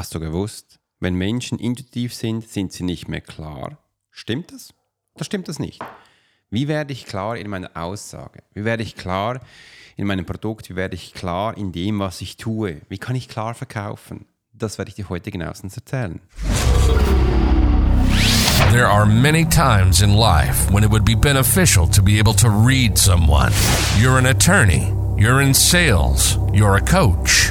Hast du gewusst, wenn Menschen intuitiv sind, sind sie nicht mehr klar? Stimmt das? Oder stimmt das nicht? Wie werde ich klar in meiner Aussage? Wie werde ich klar in meinem Produkt? Wie werde ich klar in dem, was ich tue? Wie kann ich klar verkaufen? Das werde ich dir heute genauestens erzählen. There are many times in life when it would be beneficial to be able to read someone. You're an attorney, you're in sales, you're a coach,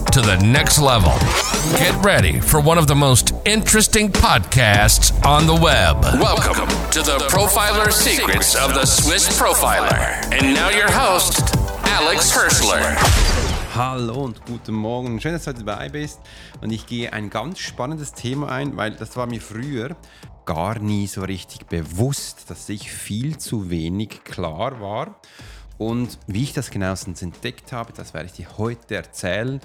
to the next level. Get ready for one of the most interesting podcasts on the web. Welcome to the Profiler Secrets of the Swiss Profiler. And now your host, Alex Hirschler. Hallo und guten Morgen. Schön, dass du heute dabei bist. Und ich gehe ein ganz spannendes Thema ein, weil das war mir früher gar nie so richtig bewusst, dass ich viel zu wenig klar war. Und wie ich das genauestens entdeckt habe, das werde ich dir heute erzählen.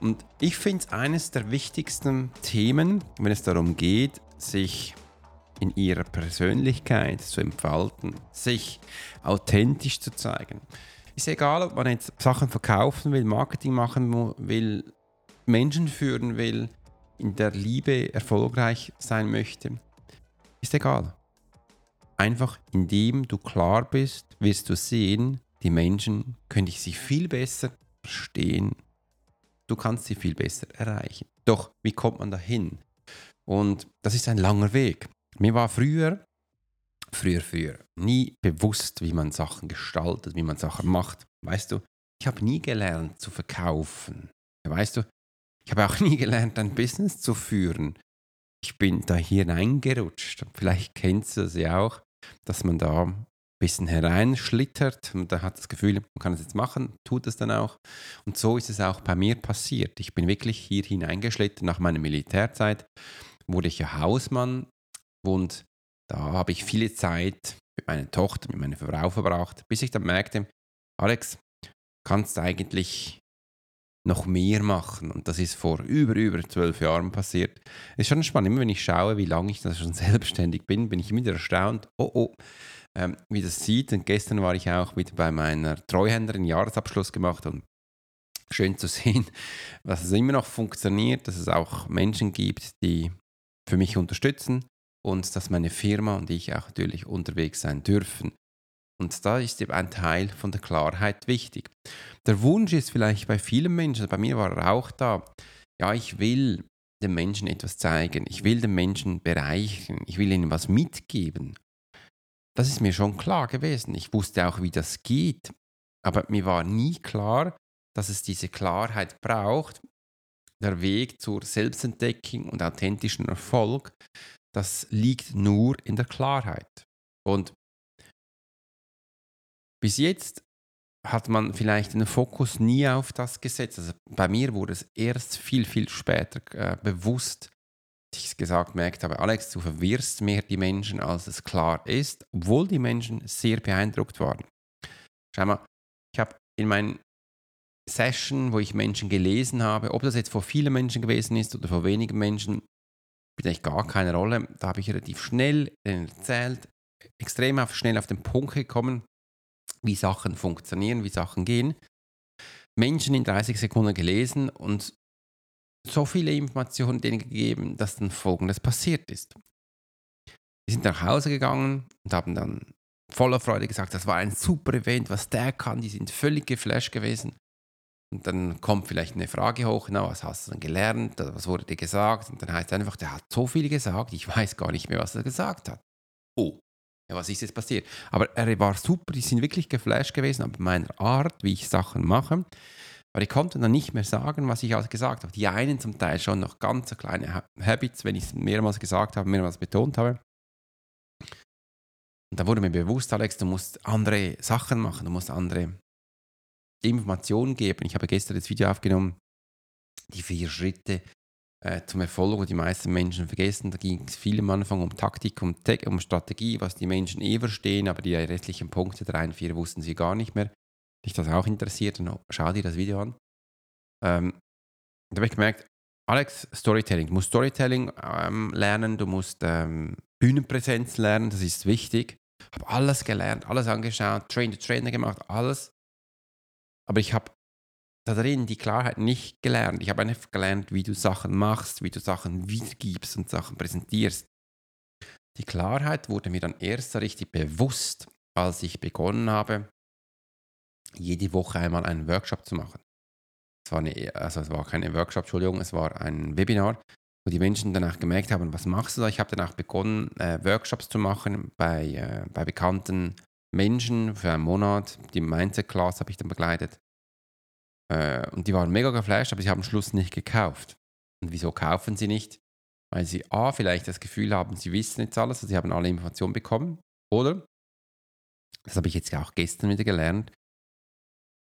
Und ich finde es eines der wichtigsten Themen, wenn es darum geht, sich in ihrer Persönlichkeit zu entfalten, sich authentisch zu zeigen. Ist egal, ob man jetzt Sachen verkaufen will, Marketing machen will, Menschen führen will, in der Liebe erfolgreich sein möchte. Ist egal. Einfach indem du klar bist, wirst du sehen, die Menschen können dich viel besser verstehen. Du kannst sie viel besser erreichen. Doch, wie kommt man dahin? Und das ist ein langer Weg. Mir war früher früher, früher nie bewusst, wie man Sachen gestaltet, wie man Sachen macht. Weißt du, ich habe nie gelernt zu verkaufen. Weißt du, ich habe auch nie gelernt, ein Business zu führen. Ich bin da hier hineingerutscht. Vielleicht kennst du das ja auch, dass man da bisschen hereinschlittert und da hat das Gefühl, man kann es jetzt machen, tut es dann auch. Und so ist es auch bei mir passiert. Ich bin wirklich hier hineingeschlittert. Nach meiner Militärzeit wurde ich ja Hausmann und da habe ich viele Zeit mit meiner Tochter, mit meiner Frau verbracht, bis ich dann merkte, Alex, kannst eigentlich noch mehr machen. Und das ist vor über, über zwölf Jahren passiert. Es ist schon spannend, immer wenn ich schaue, wie lange ich das schon selbstständig bin, bin ich immer erstaunt, oh oh, ähm, wie das sieht. Und gestern war ich auch wieder bei meiner Treuhänderin Jahresabschluss gemacht und schön zu sehen, dass es immer noch funktioniert, dass es auch Menschen gibt, die für mich unterstützen, und dass meine Firma und ich auch natürlich unterwegs sein dürfen. Und da ist eben ein Teil von der Klarheit wichtig. Der Wunsch ist vielleicht bei vielen Menschen, bei mir war er auch da, ja, ich will den Menschen etwas zeigen, ich will den Menschen bereichern, ich will ihnen was mitgeben. Das ist mir schon klar gewesen. Ich wusste auch, wie das geht, aber mir war nie klar, dass es diese Klarheit braucht, der Weg zur Selbstentdeckung und authentischen Erfolg, das liegt nur in der Klarheit. Und bis jetzt hat man vielleicht den Fokus nie auf das gesetzt. Also bei mir wurde es erst viel, viel später äh, bewusst, ich es gesagt merkt habe, Alex, du verwirrst mehr die Menschen, als es klar ist, obwohl die Menschen sehr beeindruckt waren. Schau mal, ich habe in meinen Session, wo ich Menschen gelesen habe, ob das jetzt vor vielen Menschen gewesen ist oder vor wenigen Menschen, spielt eigentlich gar keine Rolle. Da habe ich relativ schnell erzählt, extrem auf, schnell auf den Punkt gekommen, wie Sachen funktionieren, wie Sachen gehen. Menschen in 30 Sekunden gelesen und so viele Informationen denen gegeben, dass dann Folgendes passiert ist. Wir sind nach Hause gegangen und haben dann voller Freude gesagt, das war ein super Event, was der kann, die sind völlig geflasht gewesen. Und dann kommt vielleicht eine Frage hoch, na, was hast du denn gelernt, was wurde dir gesagt? Und dann heißt es einfach, der hat so viel gesagt, ich weiß gar nicht mehr, was er gesagt hat. Oh, ja, was ist jetzt passiert? Aber er war super, die sind wirklich geflasht gewesen an meiner Art, wie ich Sachen mache. Aber ich konnte dann nicht mehr sagen, was ich alles gesagt habe. Die einen zum Teil schon noch ganz kleine Habits, wenn ich es mehrmals gesagt habe, mehrmals betont habe. Und da wurde mir bewusst, Alex, du musst andere Sachen machen, du musst andere Informationen geben. Ich habe gestern das Video aufgenommen, die vier Schritte äh, zum Erfolg, wo die meisten Menschen vergessen. Da ging es viel am Anfang um Taktik, um, um Strategie, was die Menschen eh verstehen, aber die restlichen Punkte, drei und vier, wussten sie gar nicht mehr. Dich das auch interessiert, dann schau dir das Video an. Ähm, da habe ich gemerkt, Alex, Storytelling. Du musst Storytelling ähm, lernen, du musst ähm, Bühnenpräsenz lernen, das ist wichtig. Habe alles gelernt, alles angeschaut, Train the Trainer gemacht, alles. Aber ich habe da drin die Klarheit nicht gelernt. Ich habe einfach gelernt, wie du Sachen machst, wie du Sachen wiedergibst und Sachen präsentierst. Die Klarheit wurde mir dann erst richtig bewusst, als ich begonnen habe, jede Woche einmal einen Workshop zu machen. Es war, eine, also es war kein Workshop, Entschuldigung, es war ein Webinar, wo die Menschen danach gemerkt haben, was machst du da? Ich habe danach begonnen, äh, Workshops zu machen bei, äh, bei bekannten Menschen für einen Monat. Die Mindset Class habe ich dann begleitet. Äh, und die waren mega geflasht, aber sie haben am Schluss nicht gekauft. Und wieso kaufen sie nicht? Weil sie A, vielleicht das Gefühl haben, sie wissen jetzt alles, also sie haben alle Informationen bekommen. Oder, das habe ich jetzt auch gestern wieder gelernt,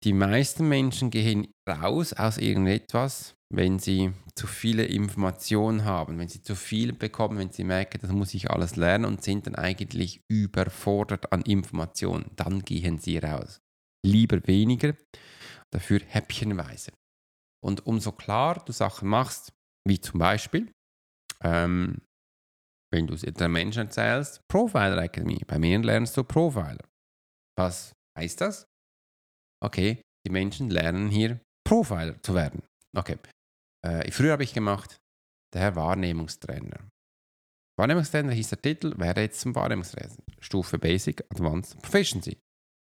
die meisten Menschen gehen raus aus irgendetwas, wenn sie zu viele Informationen haben, wenn sie zu viel bekommen, wenn sie merken, das muss ich alles lernen und sind dann eigentlich überfordert an Informationen. Dann gehen sie raus. Lieber weniger, dafür häppchenweise. Und umso klar du Sachen machst, wie zum Beispiel, ähm, wenn du es einem Menschen erzählst, Profiler Academy, bei mir lernst du Profiler. Was heißt das? Okay, die Menschen lernen hier Profiler zu werden. Okay, äh, früher habe ich gemacht, der Wahrnehmungstrainer. Wahrnehmungstrainer hieß der Titel, wäre jetzt zum Wahrnehmungstrainer. Stufe Basic, Advanced, Proficiency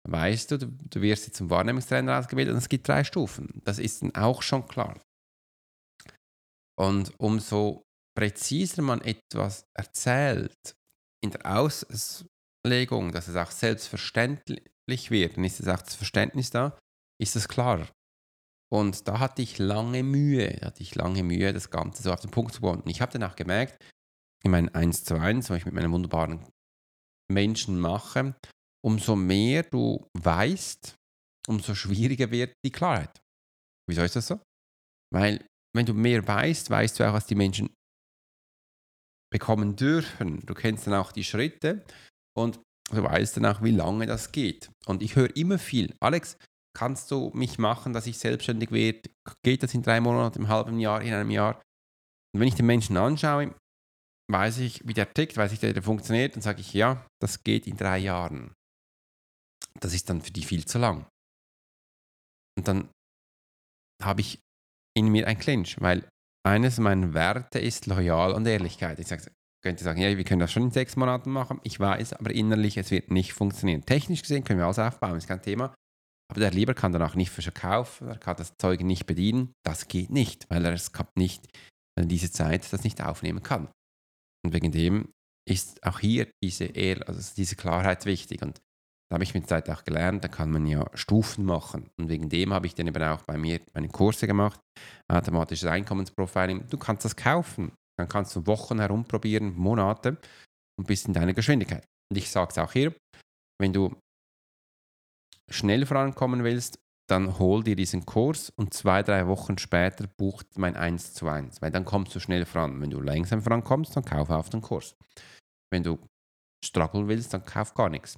weißt du, du, du wirst jetzt zum Wahrnehmungstrainer ausgebildet und es gibt drei Stufen. Das ist dann auch schon klar. Und umso präziser man etwas erzählt in der Auslegung, dass es auch selbstverständlich wird, dann ist es auch das Verständnis da, ist es klarer. Und da hatte ich lange Mühe, hatte ich lange Mühe, das Ganze so auf den Punkt zu bekommen. Ich habe dann auch gemerkt, in meinen 1 zu 1, wo ich mit meinen wunderbaren Menschen mache, umso mehr du weißt, umso schwieriger wird die Klarheit. Wieso ist das so? Weil wenn du mehr weißt, weißt du auch, was die Menschen bekommen dürfen. Du kennst dann auch die Schritte und du weißt dann auch, wie lange das geht. Und ich höre immer viel, Alex, kannst du mich machen, dass ich selbstständig werde? Geht das in drei Monaten, im halben Jahr, in einem Jahr? Und wenn ich den Menschen anschaue, weiß ich, wie der tickt, weiß ich, wie der funktioniert, dann sage ich, ja, das geht in drei Jahren das ist dann für die viel zu lang. Und dann habe ich in mir ein Clinch, weil eines meiner Werte ist Loyal und Ehrlichkeit. Ich sage, könnte sagen, ja, wir können das schon in sechs Monaten machen. Ich weiß, aber innerlich, es wird nicht funktionieren. Technisch gesehen können wir alles aufbauen, ist kein Thema. Aber der Lieber kann danach nicht verkaufen, er kann das Zeug nicht bedienen. Das geht nicht, weil er es nicht, weil diese Zeit das nicht aufnehmen kann. Und wegen dem ist auch hier diese, also diese Klarheit wichtig. Und da habe ich mit der Zeit auch gelernt, da kann man ja Stufen machen. Und wegen dem habe ich dann eben auch bei mir meine Kurse gemacht, automatisches Einkommensprofiling. Du kannst das kaufen. Dann kannst du Wochen herumprobieren, Monate und bist in deiner Geschwindigkeit. Und ich sage es auch hier, wenn du schnell vorankommen willst, dann hol dir diesen Kurs und zwei, drei Wochen später bucht mein 1 zu 1, weil dann kommst du schnell voran. Wenn du langsam vorankommst, dann kauf auf den Kurs. Wenn du struggle willst, dann kauf gar nichts.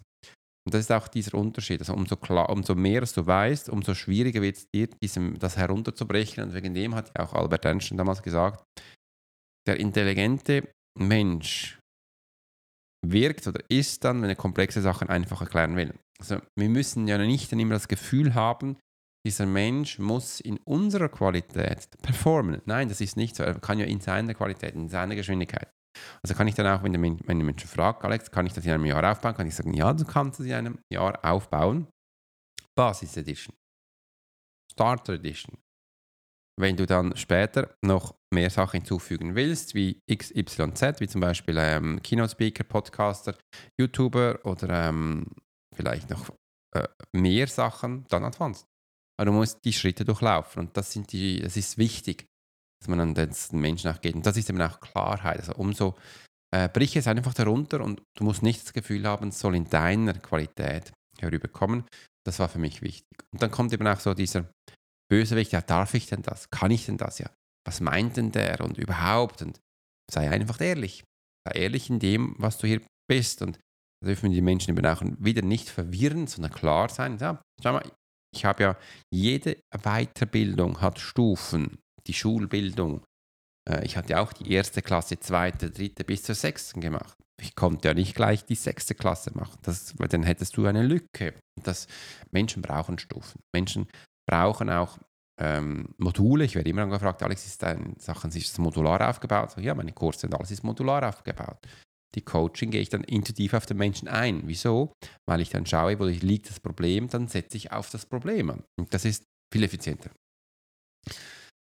Und das ist auch dieser Unterschied. Also umso, klar, umso mehr du weißt, umso schwieriger wird es dir, diesem, das herunterzubrechen. Und wegen dem hat ja auch Albert Einstein damals gesagt, der intelligente Mensch wirkt oder ist dann, wenn er komplexe Sachen einfach erklären will. Also wir müssen ja nicht immer das Gefühl haben, dieser Mensch muss in unserer Qualität performen. Nein, das ist nicht so. Er kann ja in seiner Qualität, in seiner Geschwindigkeit. Also kann ich dann auch, wenn der, wenn der Mensch fragt, Alex, kann ich das in einem Jahr aufbauen? Kann ich sagen, ja, du kannst es in einem Jahr aufbauen. Basis Edition. Starter Edition. Wenn du dann später noch mehr Sachen hinzufügen willst, wie XYZ, wie zum Beispiel ähm, Keynote Speaker, Podcaster, YouTuber oder ähm, vielleicht noch äh, mehr Sachen, dann Advanced. Aber du musst die Schritte durchlaufen und das, sind die, das ist wichtig dass man dann den Menschen nachgeht. Und das ist eben auch Klarheit. Also umso äh, brich es einfach darunter und du musst nicht das Gefühl haben, es soll in deiner Qualität herüberkommen. Das war für mich wichtig. Und dann kommt eben auch so dieser Bösewicht, ja, darf ich denn das? Kann ich denn das? Ja. Was meint denn der und überhaupt und sei einfach ehrlich. Sei ehrlich in dem, was du hier bist und da dürfen die Menschen eben auch wieder nicht verwirren, sondern klar sein. Ja, schau mal, ich habe ja jede Weiterbildung hat Stufen, die Schulbildung. Äh, ich hatte auch die erste Klasse, zweite, dritte bis zur sechsten gemacht. Ich konnte ja nicht gleich die sechste Klasse machen, das, weil dann hättest du eine Lücke. Das, Menschen brauchen Stufen. Menschen brauchen auch ähm, Module. Ich werde immer gefragt, Alex, ist dein Sachen ist das modular aufgebaut? So, ja, meine Kurse und alles ist modular aufgebaut. Die Coaching gehe ich dann intuitiv auf den Menschen ein. Wieso? Weil ich dann schaue, wo liegt das Problem, dann setze ich auf das Problem an. Und das ist viel effizienter.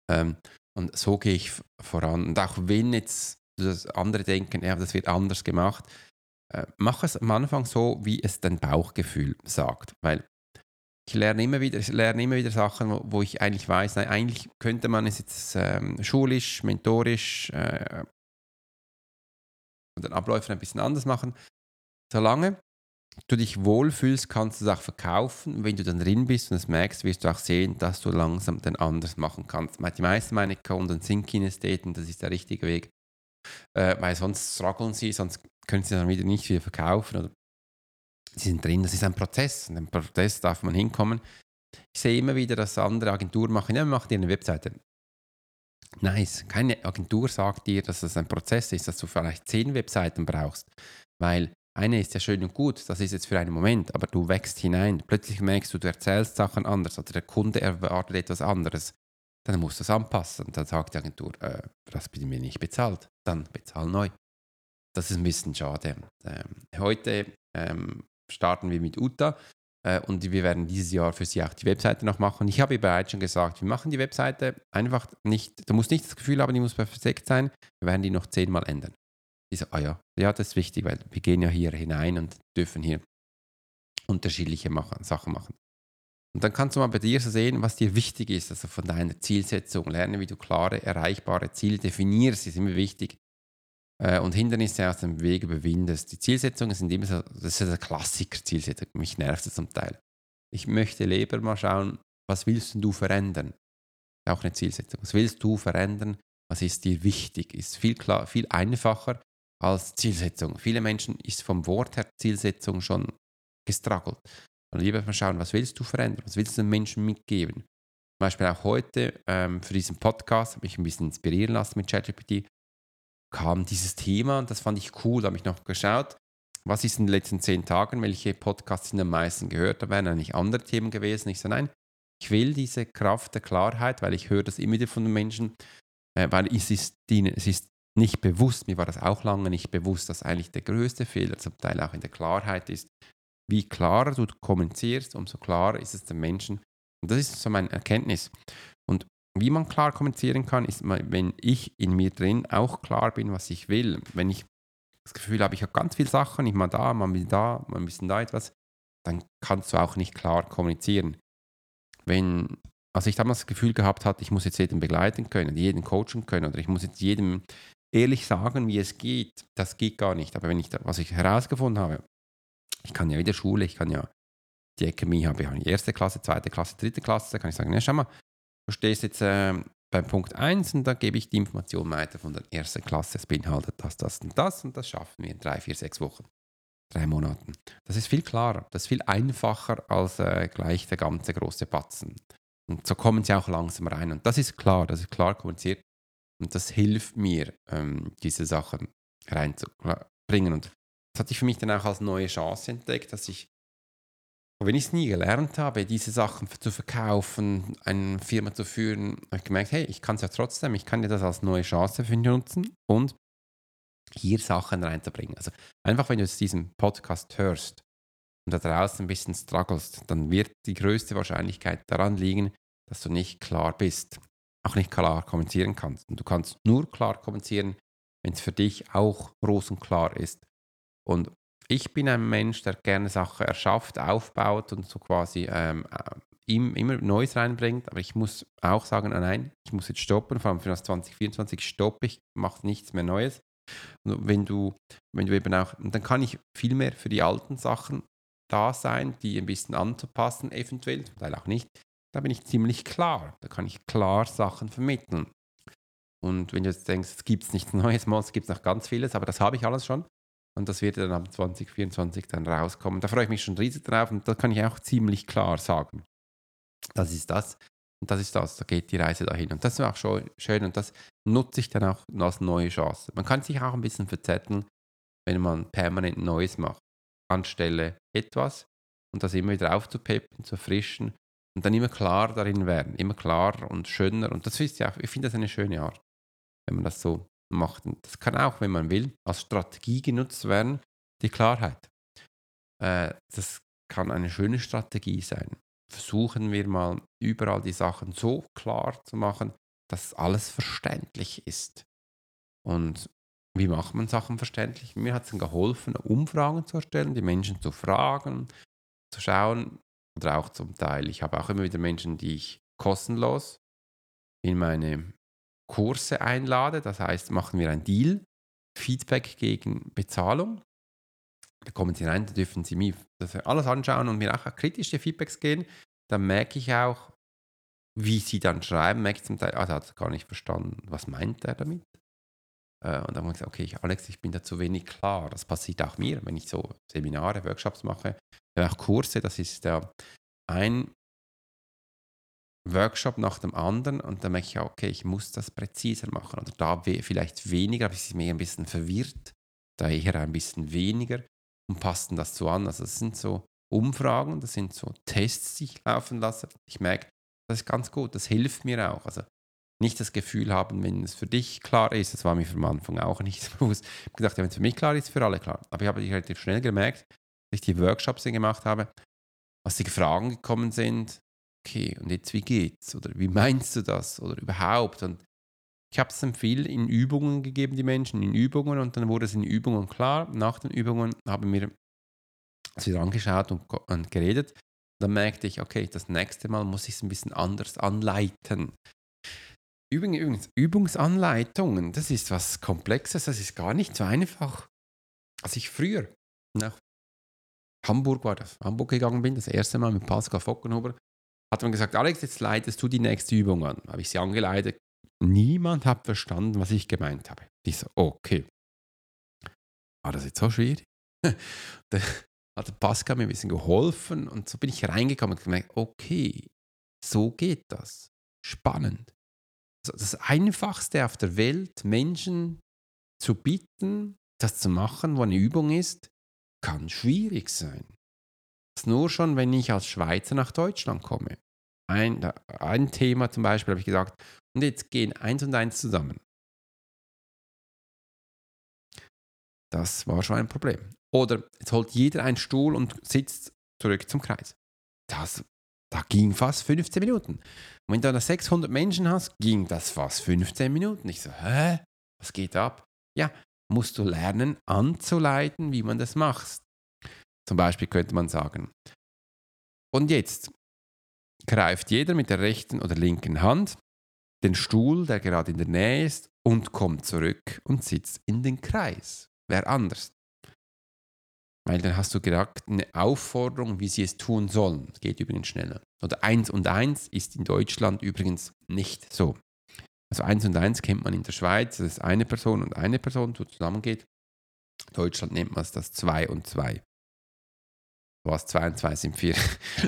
Ähm, und so gehe ich voran. Und auch wenn jetzt andere denken, ja, das wird anders gemacht, äh, mach es am Anfang so, wie es dein Bauchgefühl sagt. Weil ich lerne immer wieder, ich lerne immer wieder Sachen, wo, wo ich eigentlich weiß, nein, eigentlich könnte man es jetzt ähm, schulisch, mentorisch äh, und den Abläufen ein bisschen anders machen. Solange du dich wohlfühlst, kannst du es auch verkaufen. Wenn du dann drin bist und es merkst, wirst du auch sehen, dass du langsam den anders machen kannst. Die meisten meiner Kunden sind Kinästheten, das ist der richtige Weg. Äh, weil sonst strugglen sie, sonst können sie dann wieder nicht viel verkaufen. Oder sie sind drin, das ist ein Prozess. Und im Prozess darf man hinkommen. Ich sehe immer wieder, dass andere Agenturen machen, ja, macht ihr eine Webseite. Nice. Keine Agentur sagt dir, dass es ein Prozess ist, dass du vielleicht zehn Webseiten brauchst, weil eine ist ja schön und gut, das ist jetzt für einen Moment, aber du wächst hinein. Plötzlich merkst du, du erzählst Sachen anders oder der Kunde erwartet etwas anderes. Dann musst du es anpassen. Dann sagt die Agentur, äh, das bin mir nicht bezahlt. Dann bezahl neu. Das ist ein bisschen schade. Ähm, heute ähm, starten wir mit Uta äh, und wir werden dieses Jahr für sie auch die Webseite noch machen. Ich habe bereits schon gesagt, wir machen die Webseite einfach nicht, du musst nicht das Gefühl haben, die muss perfekt sein, wir werden die noch zehnmal ändern. Ich so, ah ja, ja, das ist wichtig, weil wir gehen ja hier hinein und dürfen hier unterschiedliche machen, Sachen machen. Und dann kannst du mal bei dir so sehen, was dir wichtig ist, also von deiner Zielsetzung. Lerne, wie du klare, erreichbare Ziele definierst, ist immer wichtig. Äh, und Hindernisse aus dem Weg überwindest. Die Zielsetzungen sind immer so, das ist der Klassiker, Zielsetzung. Mich nervt das zum Teil. Ich möchte lieber mal schauen, was willst du verändern? Auch eine Zielsetzung. Was willst du verändern? Was ist dir wichtig? Ist viel, klar, viel einfacher als Zielsetzung. Viele Menschen ist vom Wort her Zielsetzung schon gestruggelt. Und lieber mal schauen, was willst du verändern? Was willst du den Menschen mitgeben? Zum Beispiel auch heute ähm, für diesen Podcast habe ich ein bisschen inspirieren lassen mit ChatGPT kam dieses Thema und das fand ich cool. Da habe ich noch geschaut, was ist in den letzten zehn Tagen, welche Podcasts sind am meisten gehört. Da wären eigentlich andere Themen gewesen. Ich so, nein, ich will diese Kraft der Klarheit, weil ich höre das immer wieder von den Menschen, äh, weil es ist, die, es ist nicht bewusst, mir war das auch lange nicht bewusst, dass eigentlich der größte Fehler zum Teil auch in der Klarheit ist. Wie klarer du kommunizierst, umso klarer ist es den Menschen. Und das ist so meine Erkenntnis. Wie man klar kommunizieren kann, ist, wenn ich in mir drin auch klar bin, was ich will. Wenn ich das Gefühl habe, ich habe ganz viele Sachen, ich mal da, mal da, mal ein bisschen da etwas, dann kannst du auch nicht klar kommunizieren. Wenn, also ich damals das Gefühl gehabt hatte, ich muss jetzt jeden begleiten können, jeden coachen können oder ich muss jetzt jedem ehrlich sagen, wie es geht, das geht gar nicht. Aber wenn ich, da, was ich herausgefunden habe, ich kann ja wieder Schule, ich kann ja die Akademie habe ich erste Klasse, zweite Klasse, dritte Klasse, da kann ich sagen, ja, schau mal, Du stehst jetzt äh, beim Punkt 1 und da gebe ich die Information weiter von der ersten Klasse. Es beinhaltet das, das und das und das schaffen wir in drei, vier, sechs Wochen, drei Monaten. Das ist viel klarer, das ist viel einfacher als äh, gleich der ganze große Batzen. Und so kommen sie auch langsam rein. Und das ist klar, das ist klar kommuniziert. Und das hilft mir, ähm, diese Sachen reinzubringen. Und das hatte ich für mich dann auch als neue Chance entdeckt, dass ich wenn ich es nie gelernt habe, diese Sachen zu verkaufen, eine Firma zu führen, habe ich gemerkt, hey, ich kann es ja trotzdem, ich kann ja das als neue Chance für mich nutzen und hier Sachen reinzubringen. Also einfach, wenn du jetzt diesen Podcast hörst und da draußen ein bisschen strugglest, dann wird die größte Wahrscheinlichkeit daran liegen, dass du nicht klar bist, auch nicht klar kommunizieren kannst. Und du kannst nur klar kommunizieren, wenn es für dich auch rosenklar ist. Und ich bin ein Mensch, der gerne Sachen erschafft, aufbaut und so quasi ähm, äh, immer Neues reinbringt. Aber ich muss auch sagen, oh nein, ich muss jetzt stoppen. Vor allem für das 2024 stoppe ich, mache nichts mehr Neues. Und wenn du, wenn du eben auch, dann kann ich viel mehr für die alten Sachen da sein, die ein bisschen anzupassen, eventuell, zum Teil auch nicht. Da bin ich ziemlich klar. Da kann ich klar Sachen vermitteln. Und wenn du jetzt denkst, es gibt nichts Neues, es gibt noch ganz vieles, aber das habe ich alles schon. Und das wird dann am 2024 dann rauskommen. Da freue ich mich schon riesig drauf und da kann ich auch ziemlich klar sagen. Das ist das und das ist das. Da geht die Reise dahin. Und das ist auch schön und das nutze ich dann auch als neue Chance. Man kann sich auch ein bisschen verzetteln, wenn man permanent Neues macht. Anstelle etwas und das immer wieder aufzupeppen, zu erfrischen und dann immer klar darin werden. Immer klarer und schöner. Und das ist ja ich finde das eine schöne Art, wenn man das so macht. Und das kann auch, wenn man will, als Strategie genutzt werden, die Klarheit. Äh, das kann eine schöne Strategie sein. Versuchen wir mal überall die Sachen so klar zu machen, dass alles verständlich ist. Und wie macht man Sachen verständlich? Mir hat es geholfen, Umfragen zu erstellen, die Menschen zu fragen, zu schauen, oder auch zum Teil. Ich habe auch immer wieder Menschen, die ich kostenlos in meine Kurse einlade. Das heißt, machen wir einen Deal, Feedback gegen Bezahlung. Da kommen Sie rein, da dürfen Sie mir das alles anschauen und mir auch kritische Feedbacks geben. Dann merke ich auch, wie Sie dann schreiben, merke ich zum Teil, ah, der hat gar nicht verstanden, was meint er damit. Äh, und dann habe ich gesagt, okay, Alex, ich bin da zu wenig klar. Das passiert auch mir, wenn ich so Seminare, Workshops mache, auch Kurse. Das ist ja ein Workshop nach dem anderen und dann merke ich, okay, ich muss das präziser machen oder da vielleicht weniger, aber ich bin mir ein bisschen verwirrt, da eher ein bisschen weniger und passen das so an. Also das sind so Umfragen, das sind so Tests, die ich laufen lasse. Ich merke, das ist ganz gut, das hilft mir auch. Also nicht das Gefühl haben, wenn es für dich klar ist, das war mir am Anfang auch nicht bewusst. Ich habe gedacht, ja, wenn es für mich klar ist, für alle klar. Aber ich habe relativ schnell gemerkt, dass ich die Workshops gemacht habe, als die Fragen gekommen sind, okay, und jetzt wie geht's? Oder wie meinst du das? Oder überhaupt? Und ich habe es dann viel in Übungen gegeben, die Menschen, in Übungen, und dann wurde es in Übungen klar. Nach den Übungen haben wir es wieder angeschaut und, und geredet. Dann merkte ich, okay, das nächste Mal muss ich es ein bisschen anders anleiten. Übrigens, Übungsanleitungen, das ist was Komplexes, das ist gar nicht so einfach. Als ich früher nach Hamburg war das, Hamburg gegangen bin, das erste Mal mit Pascal Fockenhuber, hat man gesagt, Alex, jetzt leitest du die nächste Übung an. Habe ich sie angeleitet. Niemand hat verstanden, was ich gemeint habe. Ich so, okay. War das jetzt so schwierig? da hat Pascal mir ein bisschen geholfen und so bin ich reingekommen und gemerkt, okay, so geht das. Spannend. Das Einfachste auf der Welt, Menschen zu bitten, das zu machen, wo eine Übung ist, kann schwierig sein. Nur schon, wenn ich als Schweizer nach Deutschland komme. Ein, ein Thema zum Beispiel habe ich gesagt, und jetzt gehen eins und eins zusammen. Das war schon ein Problem. Oder jetzt holt jeder einen Stuhl und sitzt zurück zum Kreis. Das, da ging fast 15 Minuten. Und wenn du da 600 Menschen hast, ging das fast 15 Minuten. Ich so, hä? Was geht ab? Ja, musst du lernen anzuleiten, wie man das macht. Zum Beispiel könnte man sagen, und jetzt greift jeder mit der rechten oder linken Hand den Stuhl, der gerade in der Nähe ist, und kommt zurück und sitzt in den Kreis. Wer anders? Weil dann hast du gerade eine Aufforderung, wie sie es tun sollen. Das geht übrigens schneller. Oder eins und eins ist in Deutschland übrigens nicht so. Also 1 und 1 kennt man in der Schweiz, das ist eine Person und eine Person, die zusammengeht. In Deutschland nennt man es das 2 und 2. Was 2 und 2 sind 4.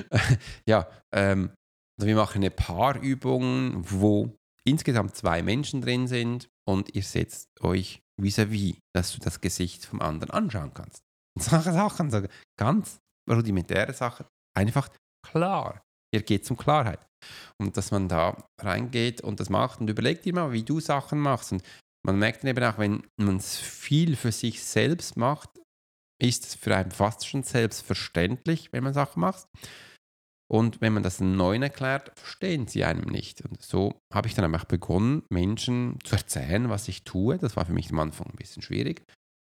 ja, ähm, also wir machen eine Paarübung, wo insgesamt zwei Menschen drin sind und ihr setzt euch vis-à-vis, -vis, dass du das Gesicht vom anderen anschauen kannst. Solche Sachen, so ganz rudimentäre Sachen, einfach klar. Hier geht es um Klarheit. Und dass man da reingeht und das macht und überlegt dir mal, wie du Sachen machst. Und man merkt dann eben auch, wenn man es viel für sich selbst macht, ist es für einen fast schon selbstverständlich, wenn man Sachen macht. Und wenn man das Neuen erklärt, verstehen sie einem nicht. Und so habe ich dann einfach begonnen, Menschen zu erzählen, was ich tue. Das war für mich am Anfang ein bisschen schwierig,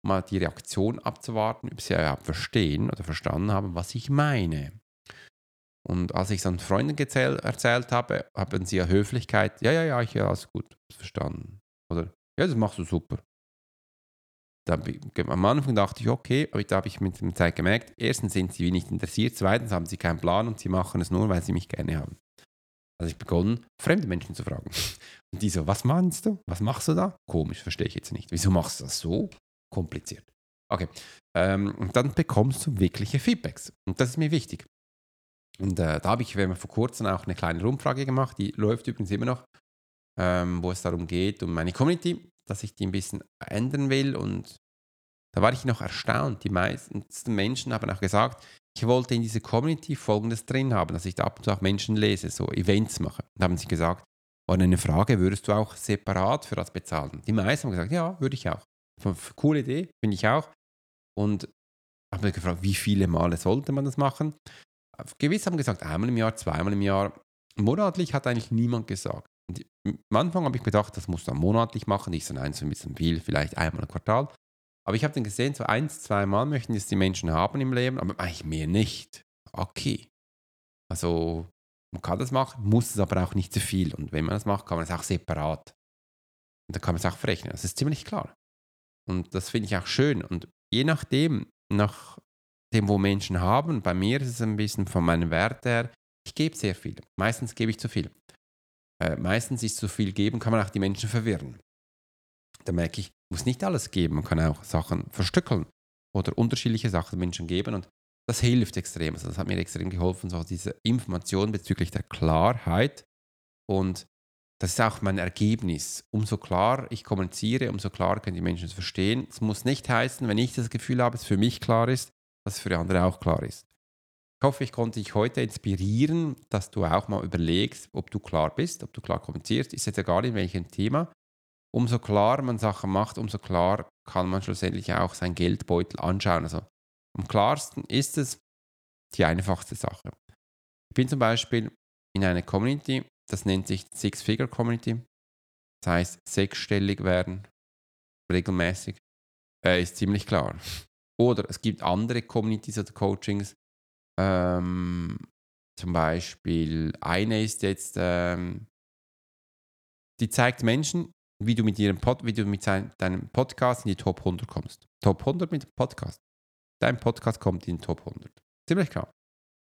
mal die Reaktion abzuwarten, ob sie überhaupt verstehen oder verstanden haben, was ich meine. Und als ich es an Freunden erzählt habe, haben sie ja Höflichkeit, ja, ja, ja, ich habe alles gut verstanden. Oder, ja, das machst du super. Dann, am Anfang dachte ich, okay, aber da habe ich mit der Zeit gemerkt, erstens sind sie nicht interessiert, zweitens haben sie keinen Plan und sie machen es nur, weil sie mich gerne haben. Also ich begonnen, fremde Menschen zu fragen. Und die so, was meinst du? Was machst du da? Komisch, verstehe ich jetzt nicht. Wieso machst du das so kompliziert? Okay. Ähm, und dann bekommst du wirkliche Feedbacks. Und das ist mir wichtig. Und äh, da habe ich vor kurzem auch eine kleine Umfrage gemacht, die läuft übrigens immer noch, ähm, wo es darum geht, um meine Community, dass ich die ein bisschen ändern will. Und da war ich noch erstaunt. Die meisten Menschen haben auch gesagt, ich wollte in dieser Community Folgendes drin haben, dass ich da ab und zu auch Menschen lese, so Events mache. Da haben sie gesagt, war eine Frage, würdest du auch separat für das bezahlen? Die meisten haben gesagt, ja, würde ich auch. Coole Idee, finde ich auch. Und habe mich gefragt, wie viele Male sollte man das machen? Gewiss haben gesagt, einmal im Jahr, zweimal im Jahr. Monatlich hat eigentlich niemand gesagt. Und am Anfang habe ich gedacht, das musst du monatlich machen. Ich so, nein, so ein bisschen viel, vielleicht einmal im Quartal. Aber ich habe dann gesehen, so eins, zweimal möchten es die Menschen haben im Leben, aber eigentlich mehr nicht. Okay. Also man kann das machen, muss es aber auch nicht zu viel. Und wenn man das macht, kann man es auch separat. Und dann kann man es auch verrechnen. Das ist ziemlich klar. Und das finde ich auch schön. Und je nachdem, nach dem, wo Menschen haben, bei mir ist es ein bisschen von meinem Wert her, ich gebe sehr viel. Meistens gebe ich zu viel. Äh, meistens ist zu viel geben, kann man auch die Menschen verwirren. Da merke ich, muss nicht alles geben. Man kann auch Sachen verstückeln oder unterschiedliche Sachen Menschen geben und das hilft extrem. Also das hat mir extrem geholfen, so diese Information bezüglich der Klarheit und das ist auch mein Ergebnis. Umso klarer ich kommuniziere, umso klarer können die Menschen es verstehen. Es muss nicht heißen, wenn ich das Gefühl habe, es für mich klar ist, dass es für andere auch klar ist. Ich hoffe, ich konnte dich heute inspirieren, dass du auch mal überlegst, ob du klar bist, ob du klar kommunizierst. Ist jetzt egal in welchem Thema umso klarer man Sachen macht, umso klar kann man schlussendlich auch sein Geldbeutel anschauen. Also am klarsten ist es die einfachste Sache. Ich bin zum Beispiel in einer Community, das nennt sich Six-Figure Community. Das heißt, sechsstellig werden, regelmäßig, äh, ist ziemlich klar. Oder es gibt andere Communities oder Coachings. Ähm, zum Beispiel eine ist jetzt, ähm, die zeigt Menschen, wie du mit, ihrem Pod, wie du mit sein, deinem Podcast in die Top 100 kommst. Top 100 mit dem Podcast. Dein Podcast kommt in die Top 100. Ziemlich klar.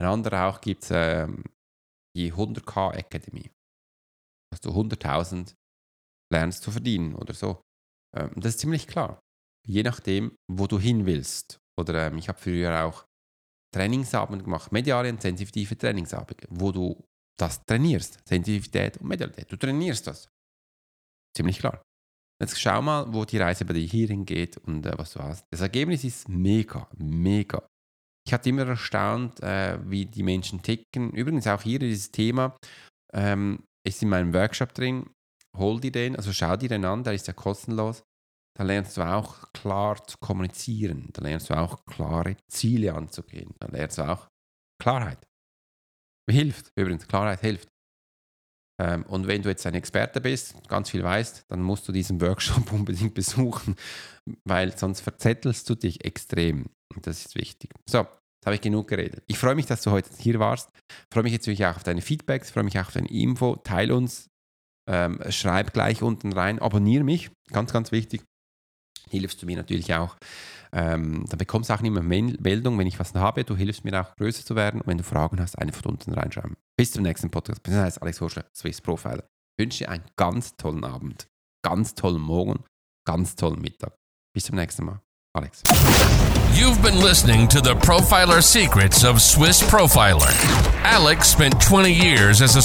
Ein anderer auch gibt es ähm, die 100k Academy. Dass du 100.000 lernst zu verdienen oder so. Ähm, das ist ziemlich klar. Je nachdem, wo du hin willst. Oder ähm, ich habe früher auch Trainingsabend gemacht, mediale und sensitive Trainingsabende, wo du das trainierst. Sensitivität und Medialität. Du trainierst das ziemlich klar. Jetzt schau mal, wo die Reise bei dir hierhin geht und äh, was du hast. Das Ergebnis ist mega, mega. Ich hatte immer erstaunt, äh, wie die Menschen ticken. Übrigens auch hier dieses Thema ähm, ist in meinem Workshop drin. Hol dir den, also schau dir den an, der ist ja kostenlos. Da lernst du auch klar zu kommunizieren. Da lernst du auch klare Ziele anzugehen. Da lernst du auch Klarheit. Hilft übrigens, Klarheit hilft. Ähm, und wenn du jetzt ein Experte bist, ganz viel weißt, dann musst du diesen Workshop unbedingt besuchen, weil sonst verzettelst du dich extrem. Und das ist wichtig. So, jetzt habe ich genug geredet. Ich freue mich, dass du heute hier warst. Freue mich jetzt natürlich auch auf deine Feedbacks, freue mich auch auf deine Info. Teile uns, ähm, schreib gleich unten rein, abonniere mich, ganz, ganz wichtig. Hilfst du mir natürlich auch. Ähm, dann bekommst du auch mehr Meldung, wenn ich was habe. Du hilfst mir auch größer zu werden. Und wenn du Fragen hast, einfach unten reinschreiben. Bis zum nächsten Podcast. Bis dann, Alex Horschler, Swiss Profiler. Ich wünsche dir einen ganz tollen Abend, ganz tollen Morgen, ganz tollen Mittag. Bis zum nächsten Mal. Alex. You've been listening to the Profiler Secrets of Swiss Profiler. Alex spent 20 years as a